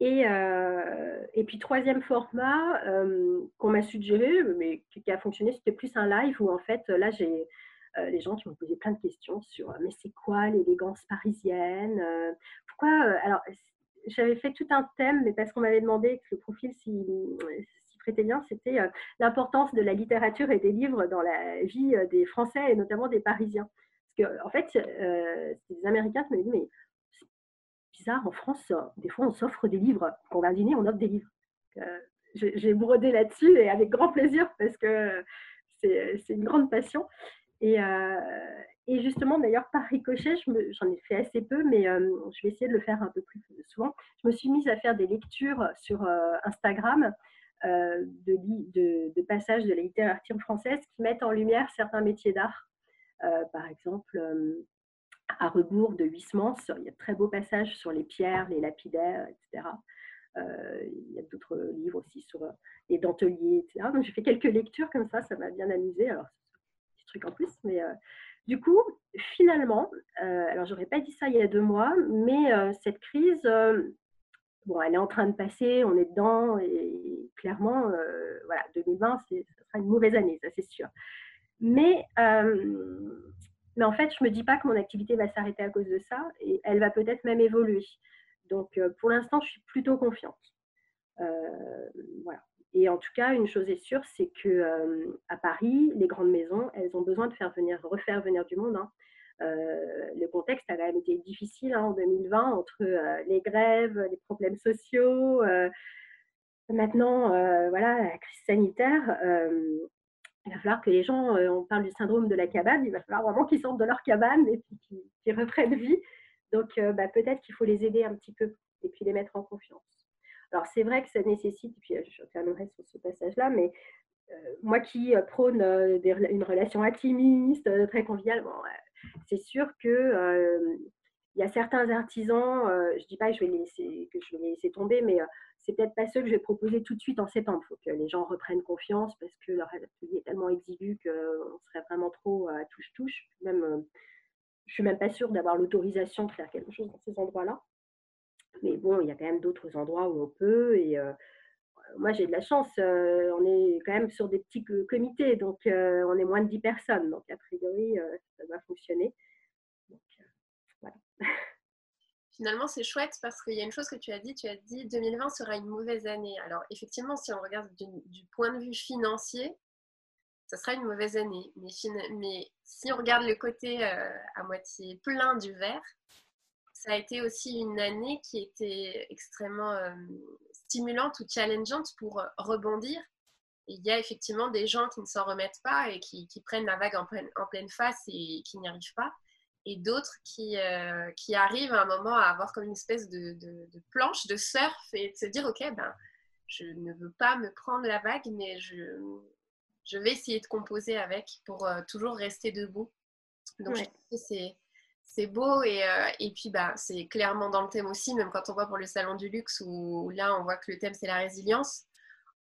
Et, euh, et, puis, troisième format euh, qu'on m'a suggéré, mais qui, a fonctionné, c'était plus un live où, en fait, là, j'ai euh, les gens qui m'ont posé plein de questions sur mais c'est quoi l'élégance parisienne Pourquoi Alors, j'avais fait tout un thème, mais parce qu'on m'avait demandé que le profil s'y prêtait bien, c'était l'importance de la littérature et des livres dans la vie des Français et notamment des Parisiens. Parce que, en fait, des Américains qui m'avaient dit mais bizarre, en France, des fois, on s'offre des livres. Quand on va dîner, on offre des livres. Euh, j'ai brodé là-dessus et avec grand plaisir parce que c'est une grande passion. Et, euh, justement, d'ailleurs, par ricochet, j'en ai fait assez peu, mais euh, je vais essayer de le faire un peu plus souvent. Je me suis mise à faire des lectures sur Instagram de, de, de, passages de la littérature française qui mettent en lumière certains métiers d'art. Par exemple, à rebours de Huysmans. Il y a de très beaux passages sur les pierres, les lapidaires, etc. Euh, il y a d'autres livres aussi sur euh, les denteliers, etc. Donc j'ai fait quelques lectures comme ça, ça m'a bien amusé. Alors, petit truc en plus, mais euh, du coup, finalement, alors j'aurais pas dit ça il y a deux mois, mais cette crise, bon, elle est en train de passer, on est dedans, et clairement, voilà, 2020, ce sera une mauvaise année, ça c'est sûr. Mais mais en fait, je ne me dis pas que mon activité va s'arrêter à cause de ça et elle va peut-être même évoluer. Donc, euh, pour l'instant, je suis plutôt confiante. Euh, voilà. Et en tout cas, une chose est sûre, c'est que euh, à Paris, les grandes maisons, elles ont besoin de faire venir, refaire venir du monde. Hein. le contexte a quand même été difficile hein, en 2020 entre les grèves, les problèmes sociaux. maintenant, voilà, la crise sanitaire il va falloir que les gens, euh, on parle du syndrome de la cabane, il va falloir vraiment qu'ils sortent de leur cabane et qu'ils reprennent vie. Donc euh, bah, peut-être qu'il faut les aider un petit peu et puis les mettre en confiance. Alors c'est vrai que ça nécessite, et puis euh, je terminerai sur ce passage-là, mais moi qui prône une relation intimiste, très conviviale, c'est sûr que il y a certains artisans, je ne dis pas que je vais les laisser tomber, mais c'est peut-être pas ceux que je vais proposer tout de suite en septembre. Il faut que les gens reprennent confiance parce que leur atelier est tellement exigu qu'on serait vraiment trop à touche-touche. Même, euh, je suis même pas sûre d'avoir l'autorisation de faire quelque chose dans ces endroits-là. Mais bon, il y a quand même d'autres endroits où on peut. Et euh, moi, j'ai de la chance. Euh, on est quand même sur des petits comités, donc on est moins de 10 personnes. Donc, a priori, ça va fonctionner. finalement, c'est chouette parce qu'il y a une chose que tu as dit, tu as dit 2020 sera une mauvaise année. Alors, effectivement, si on regarde du, point de vue financier, ça sera une mauvaise année. Mais, si on regarde le côté euh, à moitié plein du verre, ça a été aussi une année qui était extrêmement euh, stimulante ou challengeante pour euh, rebondir. il y a effectivement des gens qui ne s'en remettent pas et qui, prennent la vague en pleine face et qui n'y arrivent pas. Et d'autres qui, qui arrivent à un moment à avoir comme une espèce de, de, planche de surf et de se dire, OK, ben, je ne veux pas me prendre la vague, mais je, je vais essayer de composer avec pour toujours rester debout. Donc, c'est c'est beau et, et puis bah, c'est clairement dans le thème aussi, même quand on voit pour le salon du luxe où, là on voit que le thème c'est la résilience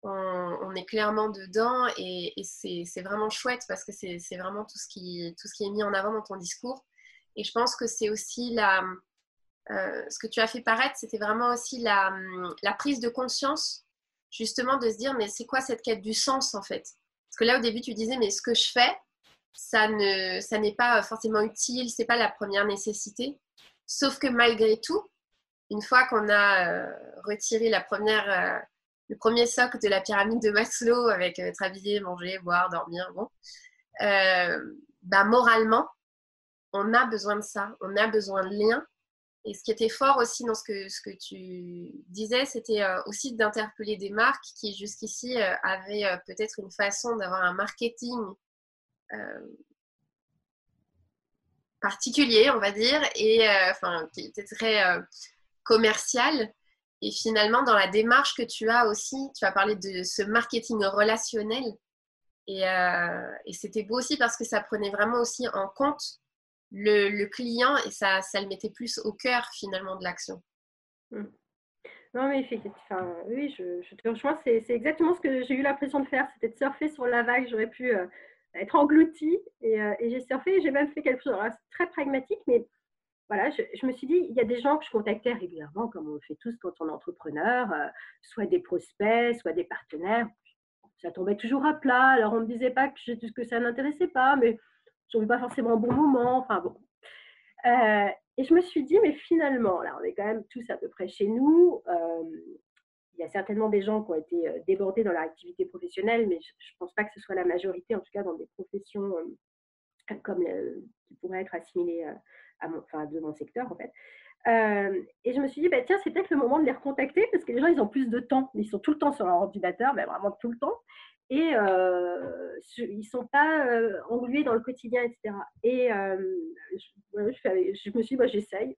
on, est clairement dedans et, c'est vraiment chouette parce que c'est vraiment tout ce, qui, tout ce qui est mis en avant dans ton discours. Et je pense que c'est aussi la, euh, ce que tu as fait paraître, c'était vraiment aussi la, la, prise de conscience, justement, de se dire, mais c'est quoi cette quête du sens en fait? Parce que là, au début, tu disais, mais ce que je fais, ça n'est ça pas forcément utile, c'est pas la première nécessité. Sauf que malgré tout, une fois qu'on a euh, retiré la première, euh, le premier socle de la pyramide de Maslow avec euh, habillé, manger, boire, dormir, bon, euh, bah, moralement, on a besoin de ça, on a besoin de liens. Et ce qui était fort aussi dans ce que, ce que tu disais, c'était euh, aussi d'interpeller des marques qui jusqu'ici avaient peut-être une façon d'avoir un marketing particulier, on va dire, et enfin, qui était très commercial et finalement, dans la démarche que tu as aussi, tu as parlé de ce marketing relationnel. Et, euh, c'était beau aussi parce que ça prenait vraiment aussi en compte le, client et ça, ça, le mettait plus au cœur finalement de l'action. Mmh. Non, mais enfin, oui, je, je te rejoins. C'est exactement ce que j'ai eu l'impression de faire. C'était de surfer sur la vague. J'aurais pu euh, être engloutie et, euh, et j'ai surfé. J'ai même fait quelque chose. très pragmatique, mais voilà, je, me suis dit, il y a des gens que je contactais régulièrement, comme on le fait tous quand on est entrepreneur, euh, soit des prospects, soit des partenaires. Ça tombait toujours à plat. Alors, on ne me disait pas que, que ça n'intéressait pas, mais je ne pas forcément un bon moment. Enfin, bon. Euh, et je me suis dit, mais finalement, là, on est quand même tous à peu près chez nous. Euh, il y a certainement des gens qui ont été débordés dans leur activité professionnelle, mais je ne pense pas que ce soit la majorité, en tout cas dans des professions comme qui pourraient être assimilées enfin, de mon secteur en fait. Euh, et je me suis dit, bah, tiens, c'est peut-être le moment de les recontacter parce que les gens, ils ont plus de temps. Ils sont tout le temps sur leur ordinateur, mais vraiment tout le temps. Et euh, ils ne sont pas euh, englués dans le quotidien, etc. Et euh, je, me suis dit, bah, j'essaye.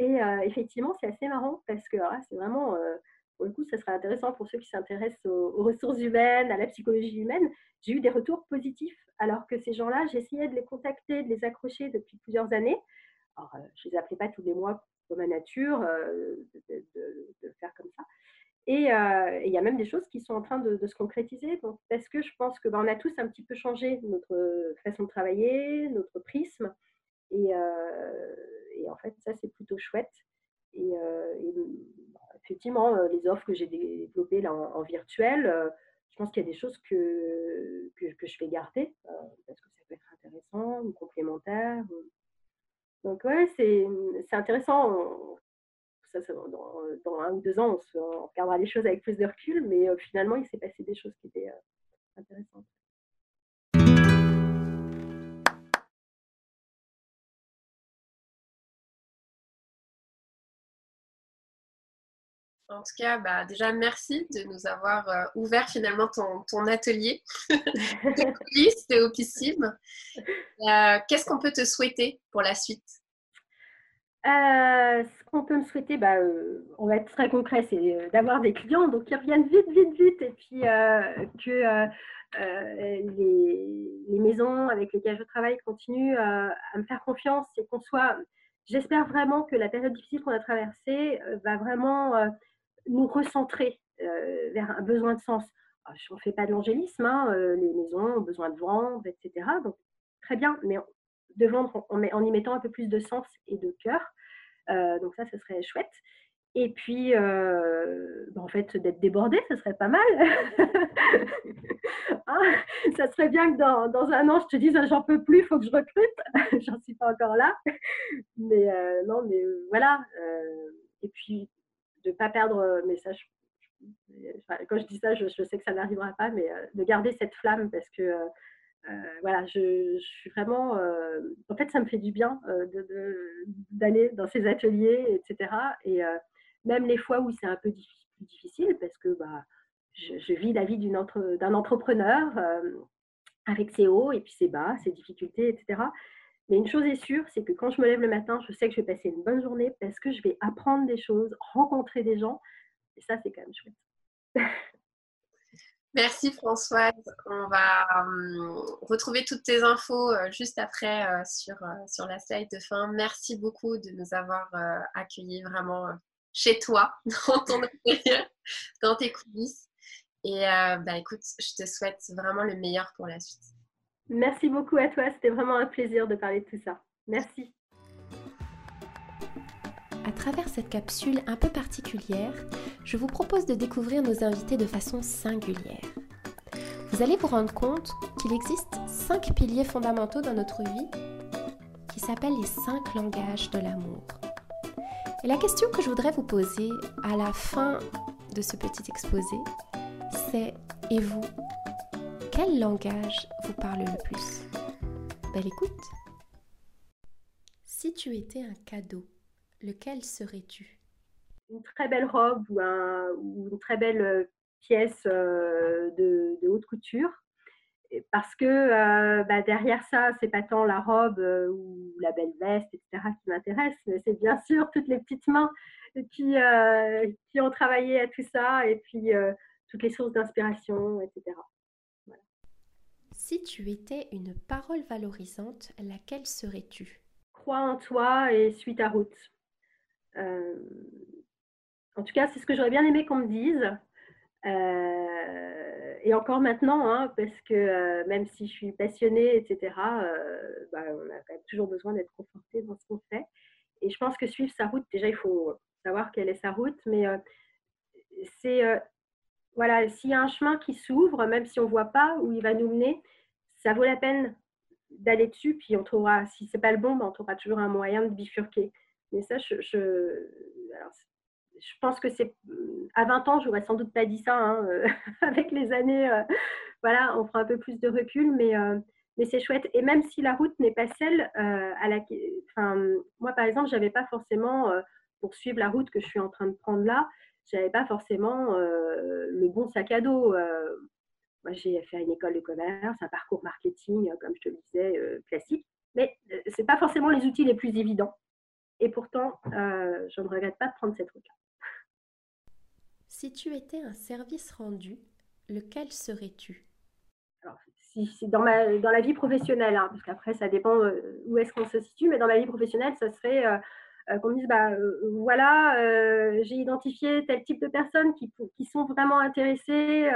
Et effectivement, c'est assez marrant parce que ah, c'est vraiment, pour le coup, ça serait intéressant pour ceux qui s'intéressent aux, ressources humaines, à la psychologie humaine. J'ai eu des retours positifs alors que ces gens-là, j'essayais de les contacter, de les accrocher depuis plusieurs années. Alors, euh, je ne les appelais pas tous les mois comme ma nature euh, de, faire comme ça. Euh, et il y a même des choses qui sont en train de, se concrétiser. Parce que je pense que ben, on a tous un petit peu changé notre façon de travailler, notre prisme. Et, en fait, ça, c'est plutôt chouette. Et, effectivement, les offres que j'ai développées là en, virtuel, je pense qu'il y a des choses que, que, je vais garder parce que ça peut être intéressant ou complémentaire. Donc, ouais, c'est intéressant. Ça, dans, dans, un ou deux ans, on, regardera les choses avec plus de recul, mais euh, finalement, il s'est passé des choses qui étaient euh, intéressantes. En tout cas, bah, déjà, merci de nous avoir euh, ouvert finalement ton, ton atelier de coulisses de Opissime. Euh, Qu'est-ce qu'on peut te souhaiter pour la suite? Euh, Ce qu'on peut me souhaiter, bah, euh, on va être très concret, c'est d'avoir des clients donc qui reviennent vite, vite, vite et puis que les, maisons avec lesquelles je travaille continuent à me faire confiance et qu'on soit. J'espère vraiment que la période difficile qu'on a traversée va vraiment nous recentrer euh, vers un besoin de sens. on ne fait pas de l'angélisme, hein, euh, les maisons ont besoin de vendre, etc. Donc, très bien, mais de vendre en, en, y mettant un peu plus de sens et de cœur. Euh, donc ça, ce serait chouette. Et puis, bah, en fait, d'être débordé, ce serait pas mal. ah, ça serait bien que dans, dans, un an, je te dise, ah, j'en peux plus, il faut que je recrute. J'en suis pas encore là. Mais non, mais voilà. et puis, de ne pas perdre, euh, mais ça, quand je dis ça, je, sais que ça n'arrivera pas, mais euh, de garder cette flamme parce que euh, voilà, je, suis vraiment. en fait, ça me fait du bien d'aller dans ces ateliers, etc. Et même les fois où c'est un peu difficile, parce que bah, je, vis la vie d'un entrepreneur avec ses hauts et puis ses bas, ses difficultés, etc. Mais une chose est sûre, c'est que quand je me lève le matin, je sais que je vais passer une bonne journée parce que je vais apprendre des choses, rencontrer des gens. Et ça, c'est quand même chouette. Merci Françoise. On va hum, retrouver toutes tes infos euh, juste après euh, sur, euh, sur la slide de fin. Merci beaucoup de nous avoir accueillis vraiment chez toi, dans ton intérieur, dans tes coulisses. Et bah, écoute, je te souhaite vraiment le meilleur pour la suite. Merci beaucoup à toi. C'était vraiment un plaisir de parler de tout ça. Merci. À travers cette capsule un peu particulière, je vous propose de découvrir nos invités de façon singulière. Vous allez vous rendre compte qu'il existe cinq piliers fondamentaux dans notre vie qui s'appellent les cinq langages de l'amour. Et la question que je voudrais vous poser à la fin de ce petit exposé, c'est et vous Quel langage vous parle le plus? Belle écoute Si tu étais un cadeau, lequel serais-tu? Une très belle robe ou, une très belle euh, pièce euh, de, haute couture. Parce que euh, bah, derrière ça, c'est pas tant la robe ou la belle veste, etc., qui m'intéresse, mais c'est bien sûr toutes les petites mains qui, qui ont travaillé à tout ça et puis toutes les sources d'inspiration, etc. Si tu étais une parole valorisante, laquelle serais-tu? Crois en toi et suis ta route. Euh, en tout cas, c'est ce que j'aurais bien aimé qu'on me dise. Euh, et encore maintenant, hein, parce que euh, même si je suis passionnée, etc., bah, on a quand même toujours besoin d'être conforté dans ce qu'on fait. Et je pense que suivre sa route, déjà, il faut savoir quelle est sa route, mais c'est voilà, s'il y a un chemin qui s'ouvre, même si on ne voit pas où il va nous mener, ça vaut la peine d'aller dessus, puis on trouvera, si ce n'est pas le bon, ben, on trouvera toujours un moyen de bifurquer. Mais ça, je, je, pense que c'est. À 20 ans, je n'aurais sans doute pas dit ça. Hein, euh, avec les années, euh, voilà, on fera un peu plus de recul, mais, euh, mais c'est chouette. Et même si la route n'est pas celle à la. Enfin, moi, par exemple, je n'avais pas forcément, pour suivre la route que je suis en train de prendre là, j'avais pas forcément le bon sac à dos. Moi, j'ai fait une école de commerce, un parcours marketing, comme je te le disais, classique. Mais ce n'est pas forcément les outils les plus évidents. Et pourtant, je ne regrette pas de prendre cette route-là. Si tu étais un service rendu, lequel serais-tu? Alors, si, dans, ma, dans la vie professionnelle, hein, parce qu'après, ça dépend où est-ce qu'on se situe, mais dans ma vie professionnelle, ça serait euh, qu'on dise bah, euh, voilà, euh, j'ai identifié tel type de personnes qui, qui sont vraiment intéressées,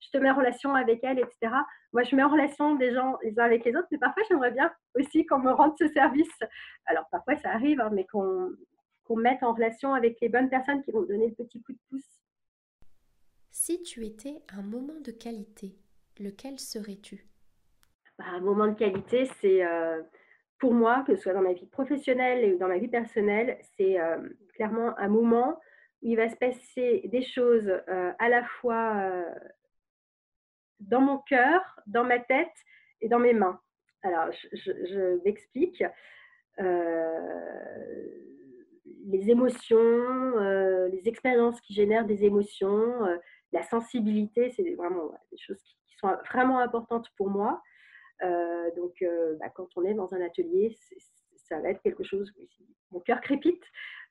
je te mets en relation avec elles, etc. Moi, je mets en relation des gens les uns avec les autres, mais parfois, j'aimerais bien aussi qu'on me rende ce service. Alors, parfois, ça arrive, hein, mais qu'on qu'on mette en relation avec les bonnes personnes qui vont donner le petit coup de pouce. Si tu étais un moment de qualité, lequel serais-tu? Bah, Un moment de qualité, c'est pour moi, que ce soit dans ma vie professionnelle ou dans ma vie personnelle, c'est euh, clairement un moment où il va se passer des choses euh, à la fois euh, dans mon cœur, dans ma tête et dans mes mains. Alors, je, m'explique. les émotions, les expériences qui génèrent des émotions, la sensibilité, c'est vraiment des choses qui sont vraiment importantes pour moi. Euh, donc, euh, bah, quand on est dans un atelier, ça va être quelque chose où mon cœur crépite.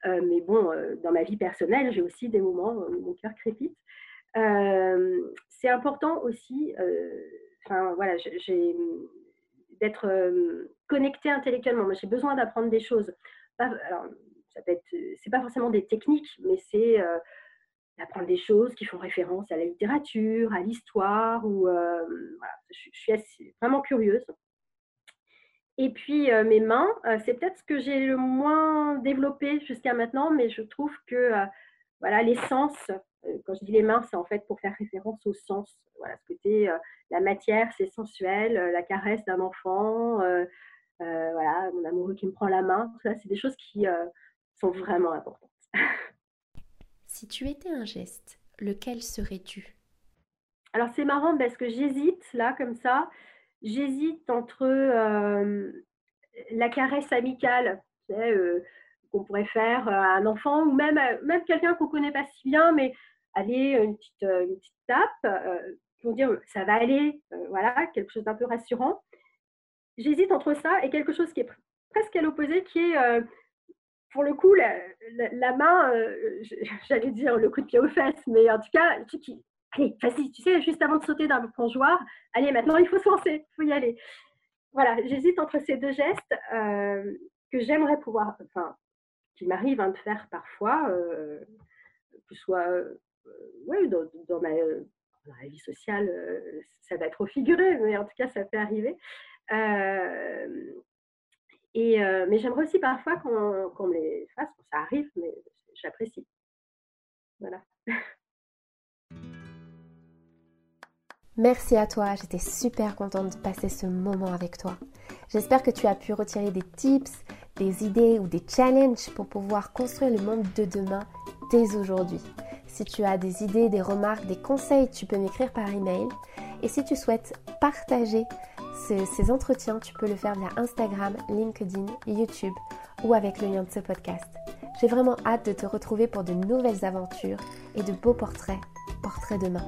Euh, mais bon, dans ma vie personnelle, j'ai aussi des moments où mon cœur crépite. c'est important aussi, enfin voilà, d'être connecté intellectuellement. Moi, j'ai besoin d'apprendre des choses. alors, ça peut être, c'est pas forcément des techniques, mais c'est d'apprendre des choses qui font référence à la littérature, à l'histoire, ou euh, je, suis vraiment curieuse. Et puis euh, mes mains, euh, c'est peut-être ce que j'ai le moins développé jusqu'à maintenant, mais je trouve que voilà les sens. quand je dis les mains, c'est en fait pour faire référence au sens. Voilà, ce côté la matière, c'est sensuel, la caresse d'un enfant, voilà mon amoureux qui me prend la main. Tout ça, c'est des choses qui sont vraiment importantes. Si tu étais un geste, lequel serais-tu? Alors c'est marrant parce que j'hésite là comme ça. J'hésite entre euh, la caresse amicale euh, qu'on pourrait faire à un enfant ou même, même quelqu'un qu'on ne connaît pas si bien, mais aller une petite, une petite tape pour dire ça va aller, voilà, quelque chose d'un peu rassurant. J'hésite entre ça et quelque chose qui est presque à l'opposé qui est, euh, pour le coup, la, main, euh, j'allais dire le coup de pied aux fesses, mais en tout cas, qui, allez, vas-y, tu sais, juste avant de sauter d'un plongeoir, allez, maintenant il faut se lancer, il faut y aller. Voilà, j'hésite entre ces deux gestes que j'aimerais pouvoir, enfin, qui m'arrive hein, de faire parfois, que ce soit ouais, dans, ma, vie sociale, euh, ça va être au figuré, mais en tout cas, ça peut arriver. Euh, euh, mais j'aimerais aussi parfois qu'on me les fasse. ça arrive, mais j'apprécie. Voilà. Merci à toi, j'étais super contente de passer ce moment avec toi. J'espère que tu as pu retirer des tips, des idées ou des challenges pour pouvoir construire le monde de demain dès aujourd'hui. Si tu as des idées, des remarques, des conseils, tu peux m'écrire par email. Et si tu souhaites partager ces, entretiens, tu peux le faire via Instagram, LinkedIn, YouTube ou avec le lien de ce podcast. J'ai vraiment hâte de te retrouver pour de nouvelles aventures et de beaux portraits, portraits demain.